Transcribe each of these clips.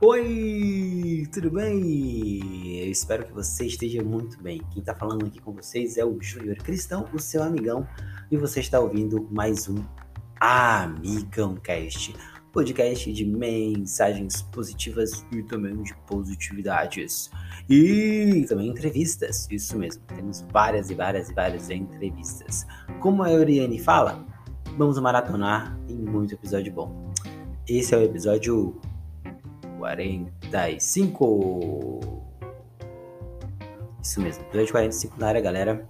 Oi, tudo bem? Eu espero que você esteja muito bem. Quem está falando aqui com vocês é o Júnior Cristão, o seu amigão, e você está ouvindo mais um Amigão Cast, podcast de mensagens positivas e também de positividades. E também entrevistas, isso mesmo. Temos várias e várias e várias entrevistas. Como a Euriane fala, vamos maratonar em muito episódio bom. Esse é o episódio 45. Isso mesmo, episódio 45 na área, galera.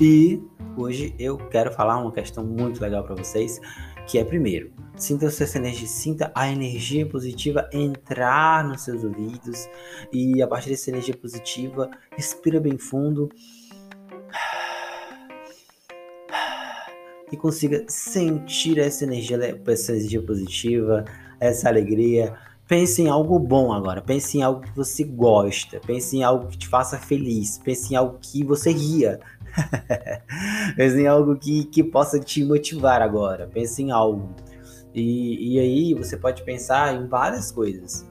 E hoje eu quero falar uma questão muito legal para vocês, que é primeiro, sinta seu energia, sinta a energia positiva entrar nos seus ouvidos e a partir dessa energia positiva, respira bem fundo e consiga sentir essa energia, essa energia positiva, essa alegria. Pense em algo bom agora. Pense em algo que você gosta. Pense em algo que te faça feliz. Pense em algo que você ria. Pense em algo que, que possa te motivar agora. Pense em algo. E, e aí você pode pensar em várias coisas.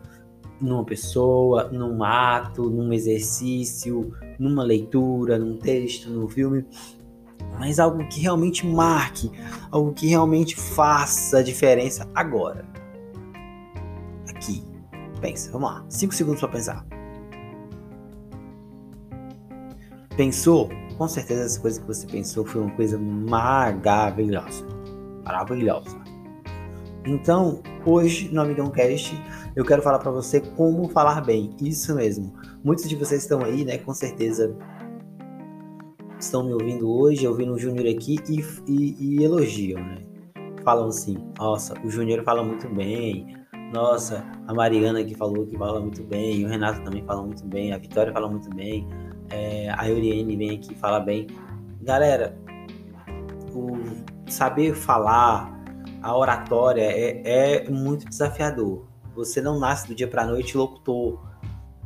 Numa pessoa, num ato, num exercício, numa leitura, num texto, num filme mas algo que realmente marque, algo que realmente faça a diferença agora. Pensa, vamos lá. 5 segundos para pensar. Pensou? Com certeza essa coisa que você pensou foi uma coisa maravilhosa. Maravilhosa. Então, hoje no Amigão Cast, eu quero falar para você como falar bem. Isso mesmo. Muitos de vocês estão aí, né? Com certeza estão me ouvindo hoje, ouvindo o Júnior aqui e, e, e elogiam, né? Falam assim: nossa, o Júnior fala muito bem, nossa, a Mariana que falou que fala muito bem, o Renato também fala muito bem, a Vitória fala muito bem, é, a Euriene vem aqui e fala bem. Galera, o saber falar, a oratória é, é muito desafiador. Você não nasce do dia para noite locutor,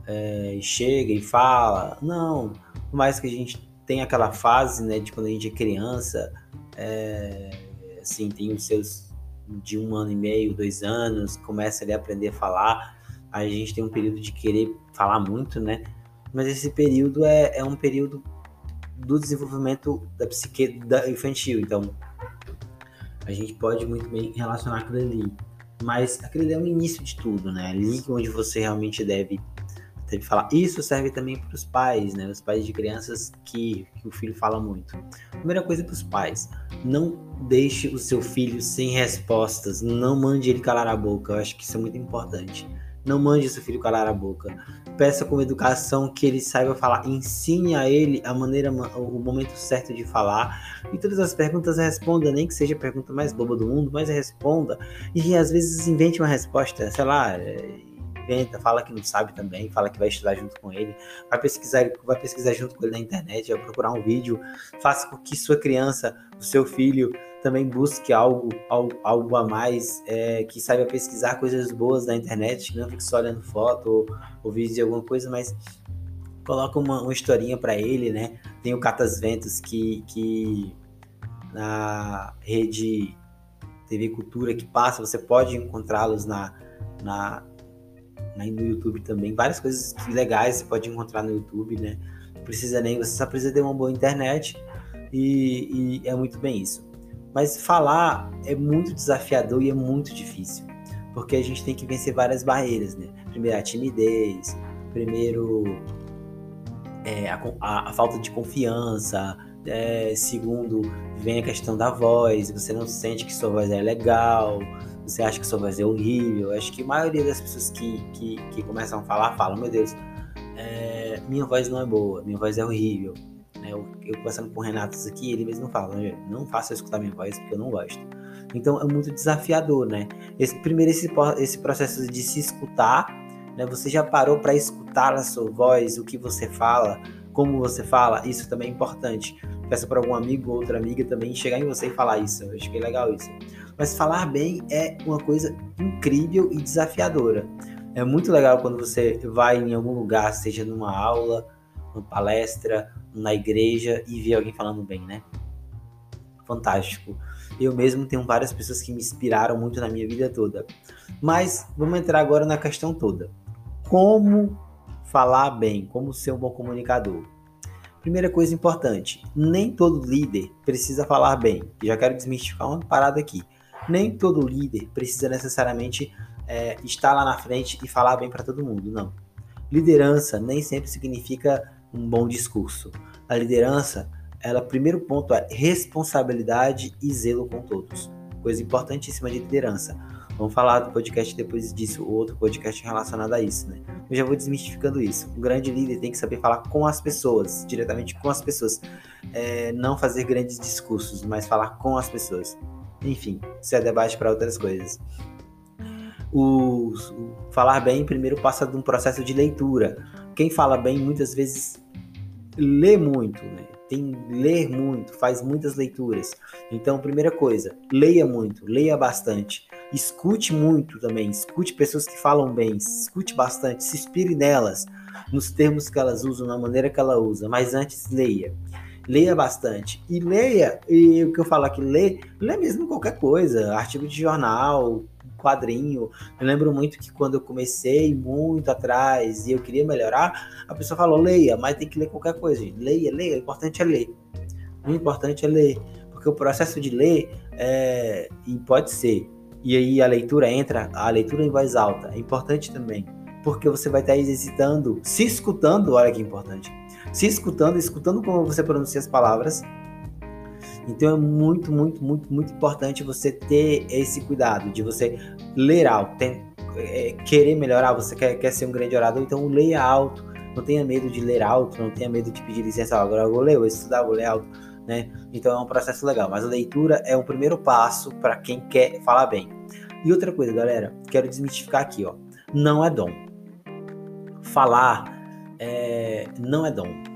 é, chega e fala. Não, por mais que a gente tenha aquela fase, né, de quando a gente é criança, é, assim, tem os seus de um ano e meio, dois anos, começa ali a aprender a falar. A gente tem um período de querer falar muito, né? Mas esse período é, é um período do desenvolvimento da psique da infantil. Então, a gente pode muito bem relacionar aquilo ali. Mas aquilo é o início de tudo, né? Ali onde você realmente deve deve falar. Isso serve também para os pais, né? Os pais de crianças que, que o filho fala muito. Primeira coisa para os pais: não deixe o seu filho sem respostas. Não mande ele calar a boca. Eu acho que isso é muito importante. Não mande seu filho calar a boca. Peça com educação que ele saiba falar. Ensine a ele a maneira, o momento certo de falar. E todas as perguntas responda, nem que seja a pergunta mais boba do mundo, mas responda. E às vezes invente uma resposta, sei lá inventa, fala que não sabe também, fala que vai estudar junto com ele, vai pesquisar, vai pesquisar junto com ele na internet, vai procurar um vídeo, faça com que sua criança, o seu filho, também busque algo, algo, algo a mais, é, que saiba pesquisar coisas boas na internet, não fique só olhando foto ou, ou vídeo de alguma coisa, mas coloca uma, uma historinha para ele, né? Tem o Catas Ventos que, que na rede TV Cultura que passa, você pode encontrá-los na, na, né, no YouTube também. Várias coisas legais você pode encontrar no YouTube, né? Não precisa nem, você só precisa ter uma boa internet e, e é muito bem isso. Mas falar é muito desafiador e é muito difícil, porque a gente tem que vencer várias barreiras, né? Primeiro a timidez, primeiro é, a, a, a, falta de confiança, é, segundo vem a questão da voz, você não sente que sua voz é legal, você acha que sua voz é horrível. Acho que a maioria das pessoas que, que, que começam a falar, falam, meu Deus, é, minha voz não é boa, minha voz é horrível. Né? Eu, eu conversando com o Renato aqui, ele mesmo fala, não faça eu escutar minha voz porque eu não gosto. Então é muito desafiador, né? Esse, primeiro, esse, esse processo de se escutar, né? Você já parou para escutar a sua voz, o que você fala, como você fala? Isso também é importante. Peça para algum amigo ou outra amiga também chegar em você e falar isso. Eu acho que é legal isso. Mas falar bem é uma coisa incrível e desafiadora. É muito legal quando você vai em algum lugar, seja numa aula, numa palestra, na igreja e vê alguém falando bem, né? fantástico. Eu mesmo tenho várias pessoas que me inspiraram muito na minha vida toda. Mas vamos entrar agora na questão toda. Como falar bem, como ser um bom comunicador? Primeira coisa importante, nem todo líder precisa falar bem. Já quero desmistificar uma parada aqui. Nem todo líder precisa necessariamente é, estar lá na frente e falar bem para todo mundo, não. Liderança nem sempre significa um bom discurso. A liderança, ela, primeiro ponto é responsabilidade e zelo com todos. Coisa importantíssima de liderança. Vamos falar do podcast depois disso, outro podcast relacionado a isso, né? Eu já vou desmistificando isso. Um grande líder tem que saber falar com as pessoas, diretamente com as pessoas. É, não fazer grandes discursos, mas falar com as pessoas. Enfim, isso é debate para outras coisas. O, o, falar bem primeiro passa de um processo de leitura. Quem fala bem muitas vezes lê muito, né? Tem ler muito, faz muitas leituras. Então, primeira coisa, leia muito, leia bastante. Escute muito também, escute pessoas que falam bem, escute bastante, se inspire nelas, nos termos que elas usam, na maneira que ela usa, mas antes leia leia bastante. E leia, e o que eu falo aqui, lê, lê mesmo qualquer coisa, artigo de jornal, quadrinho. Eu lembro muito que quando eu comecei muito atrás e eu queria melhorar, a pessoa falou: leia, mas tem que ler qualquer coisa. Gente. Leia, leia, o importante é ler. O importante é ler, porque o processo de ler é, e pode ser. E aí a leitura entra, a leitura em voz alta é importante também, porque você vai estar exercitando, se escutando, olha que importante, se escutando, escutando como você pronuncia as palavras então é muito, muito, muito, muito importante você ter esse cuidado de você ler alto, tem, é, querer melhorar, você quer, quer ser um grande orador, então leia alto, não tenha medo de ler alto, não tenha medo de pedir licença, agora eu vou ler, vou estudar, vou ler alto, né? Então é um processo legal, mas a leitura é o primeiro passo para quem quer falar bem. E outra coisa, galera, quero desmistificar aqui, ó, não é dom. Falar não é dom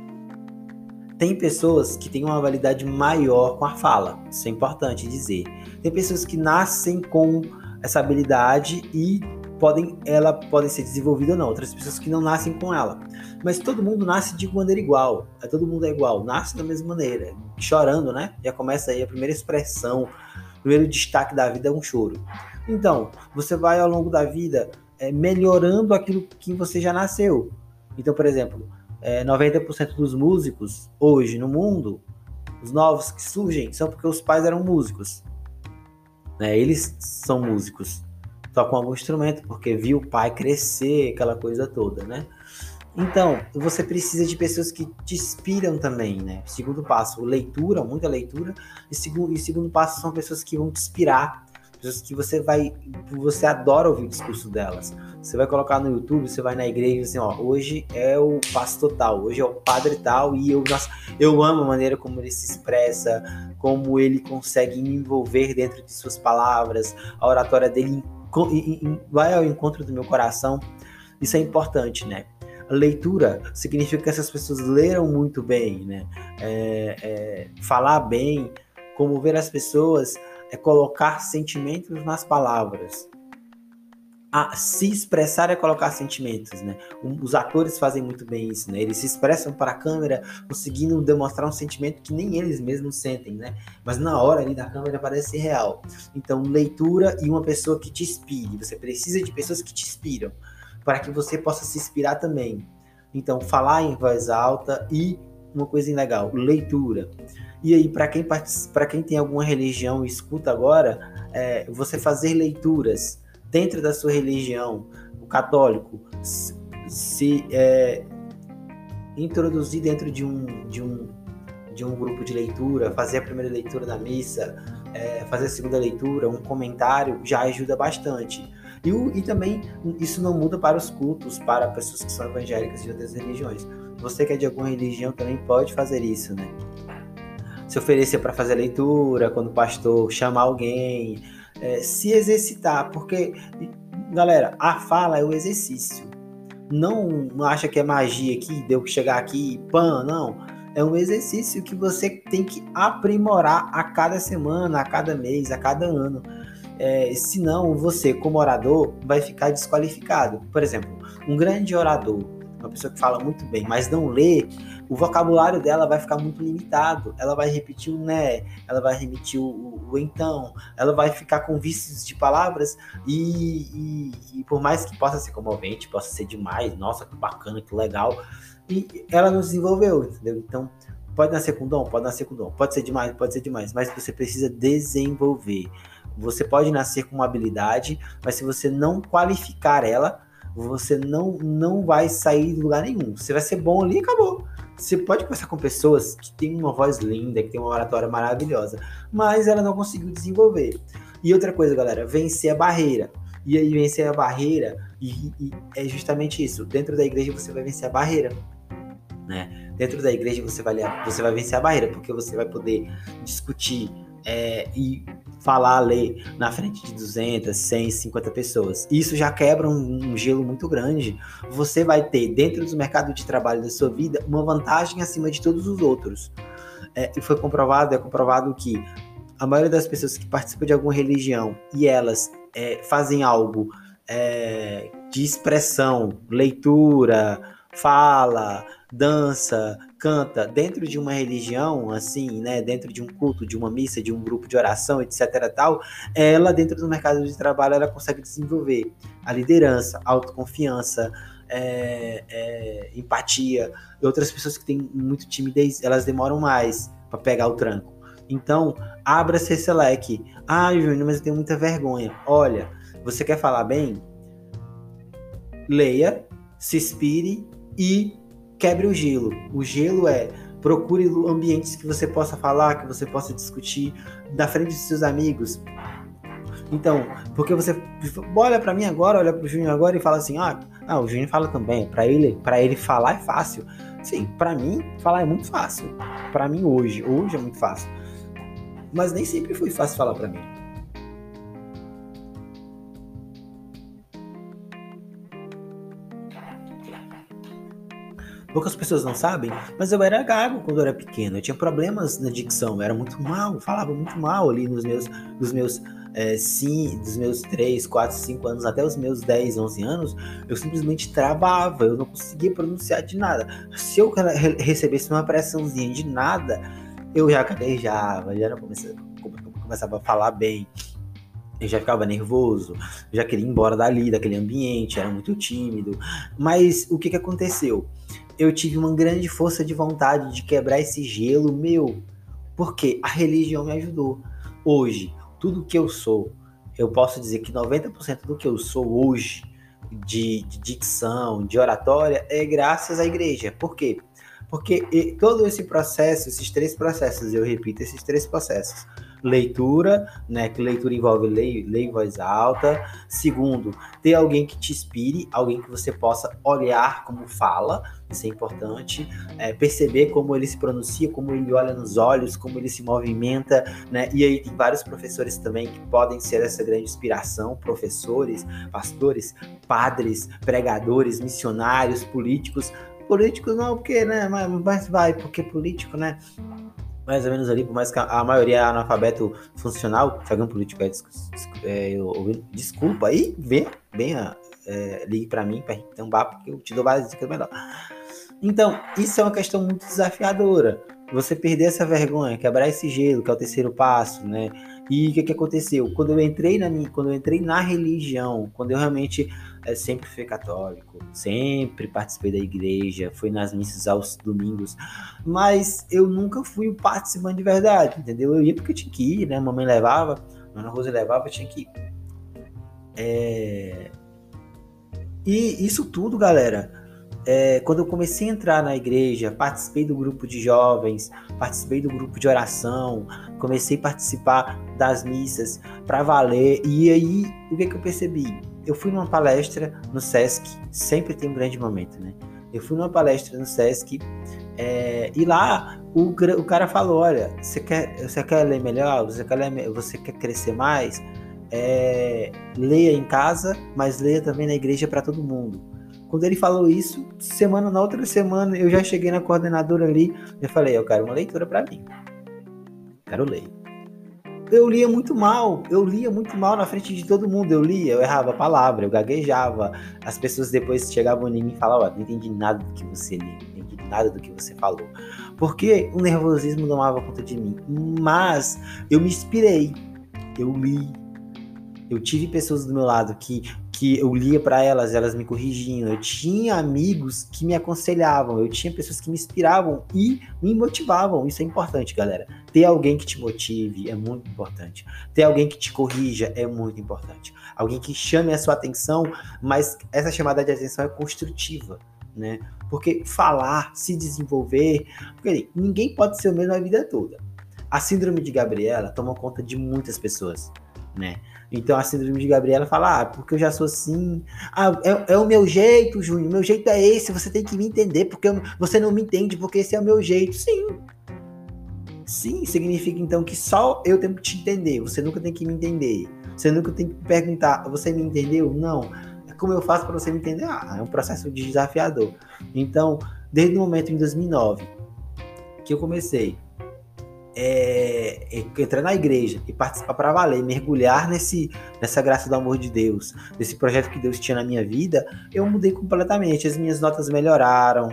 tem pessoas que têm uma validade maior com a fala, isso é importante dizer. Tem pessoas que nascem com essa habilidade e podem, ela pode ser desenvolvida ou não. Outras pessoas que não nascem com ela. Mas todo mundo nasce de maneira igual. É, todo mundo é igual, nasce da mesma maneira. Chorando, né? Já começa aí a primeira expressão, o primeiro destaque da vida é um choro. Então, você vai ao longo da vida é, melhorando aquilo que você já nasceu. Então, por exemplo, é, 90% dos músicos hoje no mundo, os novos que surgem, são porque os pais eram músicos. Né? Eles são músicos, tocam algum instrumento, porque viu o pai crescer, aquela coisa toda, né? Então, você precisa de pessoas que te inspiram também, né? Segundo passo, leitura, muita leitura. E segundo, e segundo passo, são pessoas que vão te inspirar pessoas que você vai, você adora ouvir o discurso delas. Você vai colocar no YouTube, você vai na igreja e assim, ó, hoje é o pastor tal, hoje é o padre tal e eu, nossa, eu amo a maneira como ele se expressa, como ele consegue me envolver dentro de suas palavras, a oratória dele vai ao encontro do meu coração. Isso é importante, né? Leitura significa que essas pessoas leram muito bem, né? É, é, falar bem, comover as pessoas é colocar sentimentos nas palavras. A se expressar é colocar sentimentos, né? Os atores fazem muito bem isso, né? Eles se expressam para a câmera, conseguindo demonstrar um sentimento que nem eles mesmos sentem, né? Mas na hora ali da câmera parece real. Então, leitura e uma pessoa que te inspire. Você precisa de pessoas que te inspiram para que você possa se inspirar também. Então, falar em voz alta e uma coisa legal, leitura. E aí, para quem, quem tem alguma religião e escuta agora, é, você fazer leituras dentro da sua religião, o católico, se é, introduzir dentro de um, de, um, de um grupo de leitura, fazer a primeira leitura da missa, é, fazer a segunda leitura, um comentário, já ajuda bastante. E, e também isso não muda para os cultos, para pessoas que são evangélicas de outras religiões. Você que é de alguma religião também pode fazer isso, né? se oferecer para fazer leitura, quando o pastor chamar alguém, é, se exercitar, porque, galera, a fala é o exercício. Não, acha que é magia aqui, deu que chegar aqui, pan, não. É um exercício que você tem que aprimorar a cada semana, a cada mês, a cada ano. É, senão você, como orador, vai ficar desqualificado. Por exemplo, um grande orador uma pessoa que fala muito bem, mas não lê, o vocabulário dela vai ficar muito limitado. Ela vai repetir o né, ela vai repetir o, o, então, ela vai ficar com vícios de palavras e, e, e, por mais que possa ser comovente, possa ser demais, nossa, que bacana, que legal, e ela não desenvolveu, entendeu? Então, pode nascer com dom, pode nascer com dom, pode ser demais, pode ser demais, mas você precisa desenvolver. Você pode nascer com uma habilidade, mas se você não qualificar ela, você não, não vai sair de lugar nenhum. Você vai ser bom ali e acabou. Você pode conversar com pessoas que têm uma voz linda, que têm uma oratória maravilhosa, mas ela não conseguiu desenvolver. E outra coisa, galera, vencer a barreira. E aí, vencer a barreira, e, e é justamente isso. Dentro da igreja você vai vencer a barreira. Né? Dentro da igreja você vai, você vai vencer a barreira, porque você vai poder discutir é, e falar, ler na frente de 200, 100, 50 pessoas. Isso já quebra um, um gelo muito grande. Você vai ter, dentro do mercado de trabalho da sua vida, uma vantagem acima de todos os outros. É, e foi comprovado, é comprovado que a maioria das pessoas que participam de alguma religião e elas é, fazem algo é, de expressão, leitura, fala, dança, canta dentro de uma religião, assim, né, dentro de um culto, de uma missa, de um grupo de oração, etc, tal, ela dentro do mercado de trabalho ela consegue desenvolver a liderança, a autoconfiança, é, é, empatia. E outras pessoas que têm muito timidez, elas demoram mais para pegar o tranco. Então, abra-se esse leque. Ah, Júnior, mas eu tenho muita vergonha. Olha, você quer falar bem? Leia, se inspire e quebre o gelo. O gelo é procure ambientes que você possa falar, que você possa discutir na frente dos seus amigos. Então, porque você olha para mim agora, olha para o Júnior agora e fala assim: "Ah, ah o Júnior fala também. Para ele, para ele falar é fácil". Sim, para mim falar é muito fácil. Para mim hoje, hoje é muito fácil. Mas nem sempre foi fácil falar para mim. Poucas pessoas não sabem, mas eu era gago quando eu era pequeno. Eu tinha problemas na dicção, eu era muito mal, falava muito mal ali nos meus, nos meus é, sim, dos meus 3, 4, 5 anos até os meus 10, 11 anos, eu simplesmente travava, eu não conseguia pronunciar de nada. Se eu recebesse uma pressãozinha de nada, eu já gaguejava, já começava, começava a falar bem. Eu já ficava nervoso, já queria ir embora dali, daquele ambiente, era muito tímido. Mas o que, que aconteceu? eu tive uma grande força de vontade de quebrar esse gelo meu, porque a religião me ajudou. Hoje, tudo que eu sou, eu posso dizer que 90% do que eu sou hoje, de, de, dicção, de oratória, é graças à igreja. Por quê? Porque todo esse processo, esses três processos, eu repito, esses três processos, leitura, né? Que leitura envolve ler, ler em voz alta. Segundo, ter alguém que te inspire, alguém que você possa olhar como fala, isso é importante. É, perceber como ele se pronuncia, como ele olha nos olhos, como ele se movimenta, né? E aí tem vários professores também que podem ser essa grande inspiração, professores, pastores, padres, pregadores, missionários, políticos. Políticos não, porque, né? Mas, vai, porque político, né? Mais ou menos ali, por mais que a, maioria é analfabeto funcional, se algum político é, é, desculpa aí, vem, venha, é, ligue para mim, para ter um papo, que eu te dou várias dicas melhor. Então, isso é uma questão muito desafiadora. Você perder essa vergonha, quebrar esse gelo, que é o terceiro passo, né? E o que, que aconteceu? Quando eu entrei na minha, quando eu entrei na religião, quando eu realmente é, sempre fui católico, sempre participei da igreja, fui nas missas aos domingos, mas eu nunca fui um participante de verdade, entendeu? Eu ia porque eu tinha que ir, né? Mamãe levava, Ana Rosa levava, eu tinha que ir. É... E isso tudo, galera, é, quando eu comecei a entrar na igreja, participei do grupo de jovens, participei do grupo de oração, comecei a participar das missas para valer. E aí, o que, que eu percebi? Eu fui numa palestra no SESC, sempre tem um grande momento, né? Eu fui numa palestra no SESC é, e lá o, o cara falou: Olha, você quer, você quer ler melhor? Você quer, ler, você quer crescer mais? É, leia em casa, mas leia também na igreja para todo mundo. Quando ele falou isso, semana na outra semana, eu já cheguei na coordenadora ali e falei, eu quero uma leitura para mim. Quero ler. Eu lia muito mal, eu lia muito mal na frente de todo mundo. Eu lia, eu errava a palavra, eu gaguejava. As pessoas depois chegavam em mim e falavam: Não entendi nada do que você lia, não entendi nada do que você falou. Porque o nervosismo tomava conta de mim. Mas eu me inspirei, eu li. Eu tive pessoas do meu lado que que eu lia para elas, elas me corrigiam. Eu tinha amigos que me aconselhavam, eu tinha pessoas que me inspiravam e me motivavam. Isso é importante, galera. Ter alguém que te motive é muito importante. Ter alguém que te corrija é muito importante. Alguém que chame a sua atenção, mas essa chamada de atenção é construtiva, né? Porque falar, se desenvolver, porque ninguém pode ser o mesmo a vida toda. A síndrome de Gabriela toma conta de muitas pessoas, né? Então a síndrome de Gabriela fala, ah, porque eu já sou assim. Ah, é, é o meu jeito, Júnior. Meu jeito é esse. Você tem que me entender, porque eu, você não me entende, porque esse é o meu jeito. Sim. Sim, significa então que só eu tenho que te entender. Você nunca tem que me entender. Você nunca tem que perguntar, você me entendeu? Não. É como eu faço para você me entender? Ah, é um processo desafiador. Então, desde o momento em 2009 que eu comecei é, é, entrar na igreja e participar para valer, mergulhar nesse, nessa graça do amor de Deus, desse projeto que Deus tinha na minha vida, eu mudei completamente. As minhas notas melhoraram,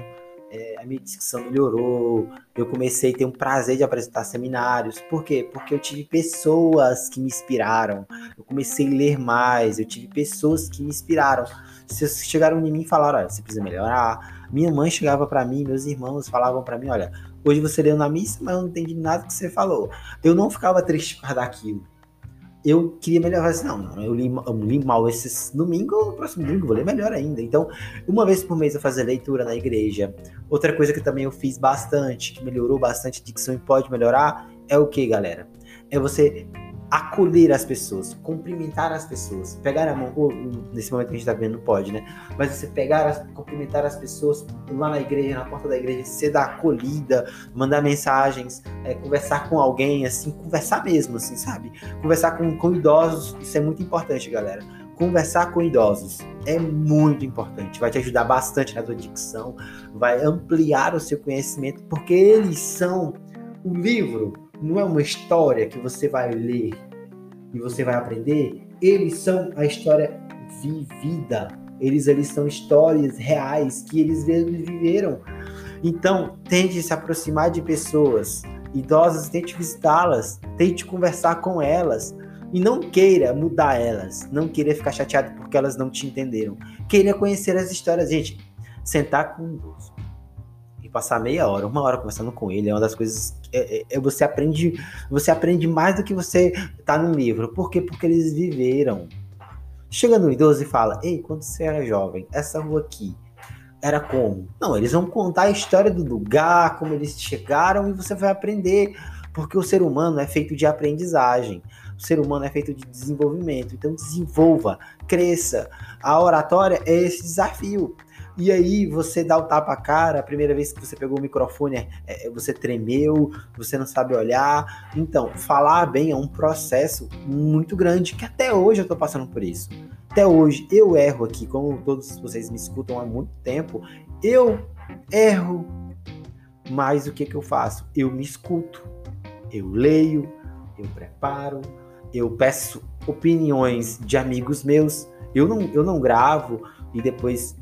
é, a minha dicção melhorou, eu comecei a ter um prazer de apresentar seminários. Por quê? Porque eu tive pessoas que me inspiraram, eu comecei a ler mais, eu tive pessoas que me inspiraram. Se chegaram em mim e falaram, olha, você precisa melhorar. Minha mãe chegava para mim, meus irmãos falavam para mim, olha, Hoje você leu na missa, mas eu não entendi nada que você falou. Eu não ficava triste por daquilo. Eu queria melhorar assim, não, eu li, eu li mal esse domingo, no próximo domingo vou ler melhor ainda. Então, uma vez por mês eu fazia leitura na igreja. Outra coisa que também eu fiz bastante, que melhorou bastante a dicção e pode melhorar, é o que, galera? É você acolher as pessoas, cumprimentar as pessoas, pegar a mão, ou, nesse momento que a gente tá vendo não pode, né? Mas você pegar, cumprimentar as pessoas lá na igreja, na porta da igreja, ser da acolhida, mandar mensagens, é, conversar com alguém, assim, conversar mesmo, assim, sabe? Conversar com, com idosos, isso é muito importante, galera. Conversar com idosos é muito importante, vai te ajudar bastante na tua dicção, vai ampliar o seu conhecimento, porque eles são o livro não é uma história que você vai ler e você vai aprender. Eles são a história vivida. Eles, eles são histórias reais que eles viveram. Então, tente se aproximar de pessoas idosas, tente visitá-las, tente conversar com elas. E não queira mudar elas, não queira ficar chateado porque elas não te entenderam. Queira conhecer as histórias, gente. Sentar com um passar meia hora, uma hora conversando com ele, é uma das coisas é, é, é, você aprende, você aprende mais do que você tá no livro. Por quê? Porque eles viveram. Chega no idoso e fala: "Ei, quando você era jovem, essa rua aqui era como?". Não, eles vão contar a história do lugar, como eles chegaram e você vai aprender, porque o ser humano é feito de aprendizagem. O ser humano é feito de desenvolvimento. Então desenvolva, cresça. A oratória é esse desafio. E aí você dá o tapa a cara, a primeira vez que você pegou o microfone, é, é, você tremeu, você não sabe olhar. Então, falar bem é um processo muito grande, que até hoje eu tô passando por isso. Até hoje eu erro aqui, como todos vocês me escutam há muito tempo, eu erro. Mas o que que eu faço? Eu me escuto, eu leio, eu preparo, eu peço opiniões de amigos meus. Eu não, eu não gravo e depois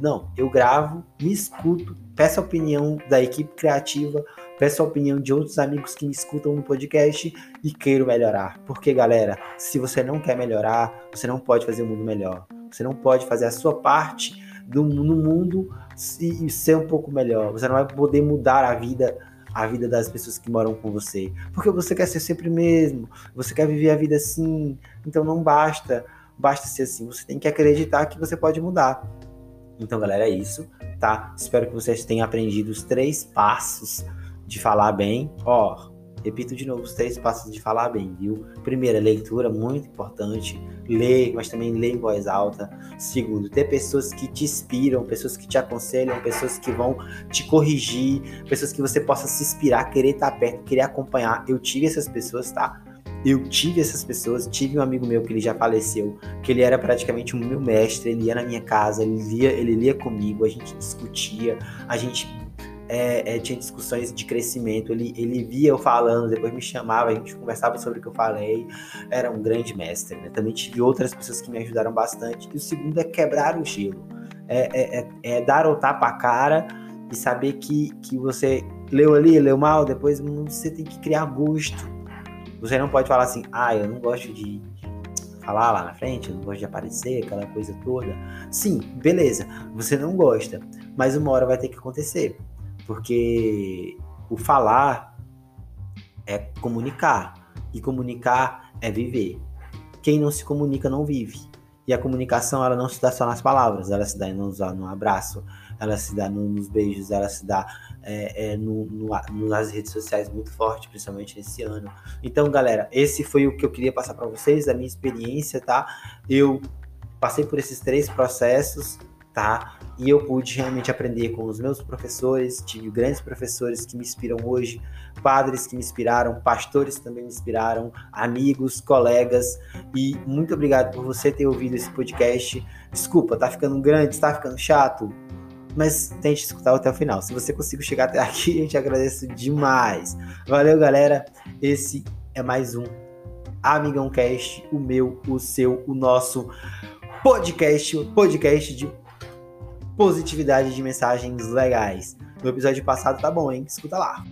não, eu gravo, me escuto, peço a opinião da equipe criativa, peço a opinião de outros amigos que me escutam no podcast e queiro melhorar. Porque, galera, se você não quer melhorar, você não pode fazer o mundo melhor. Você não pode fazer a sua parte do, no mundo e, e ser um pouco melhor. Você não vai poder mudar a vida a vida das pessoas que moram com você. Porque você quer ser sempre mesmo, você quer viver a vida assim, então não basta, basta ser assim, você tem que acreditar que você pode mudar. Então, galera, é isso, tá? Espero que vocês tenham aprendido os três passos de falar bem. Ó, repito de novo os três passos de falar bem, viu? Primeiro, leitura, muito importante. Ler, mas também ler em voz alta. Segundo, ter pessoas que te inspiram, pessoas que te aconselham, pessoas que vão te corrigir, pessoas que você possa se inspirar, querer estar perto, querer acompanhar. Eu tive essas pessoas, tá? Eu tive essas pessoas, tive um amigo meu que ele já faleceu, que ele era praticamente o meu mestre, ele ia na minha casa, ele lia, ele lia comigo, a gente discutia, a gente é, é, tinha discussões de crescimento. Ele, ele via eu falando, depois me chamava, a gente conversava sobre o que eu falei. Era um grande mestre. Né? Também tive outras pessoas que me ajudaram bastante. E o segundo é quebrar o gelo. É, é, é, é dar o tapa a cara e saber que, que você leu ali, leu mal, depois você tem que criar gosto. Você não pode falar assim, ah, eu não gosto de, falar lá na frente, eu não gosto de aparecer, aquela coisa toda. Sim, beleza, você não gosta, mas uma hora vai ter que acontecer. Porque o falar é comunicar. E comunicar é viver. Quem não se comunica não vive. E a comunicação ela não se dá só nas palavras, ela se dá no, no abraço, ela se dá no, nos beijos, ela se dá é, é, no, no, nas redes sociais muito forte, principalmente nesse ano. Então, galera, esse foi o que eu queria passar para vocês, a minha experiência, tá? Eu passei por esses três processos, tá? E eu pude realmente aprender com os meus professores, tive grandes professores que me inspiram hoje, padres que me inspiraram, pastores também me inspiraram, amigos, colegas, e muito obrigado por você ter ouvido esse podcast. Desculpa, tá ficando grande, tá ficando chato? Mas tente escutar até o final. Se você conseguiu chegar até aqui, eu te agradeço demais. Valeu, galera. Esse é mais um Amigão Cast, o meu, o seu, o nosso podcast, podcast de positividade de mensagens legais. No episódio passado tá bom, hein? Escuta lá.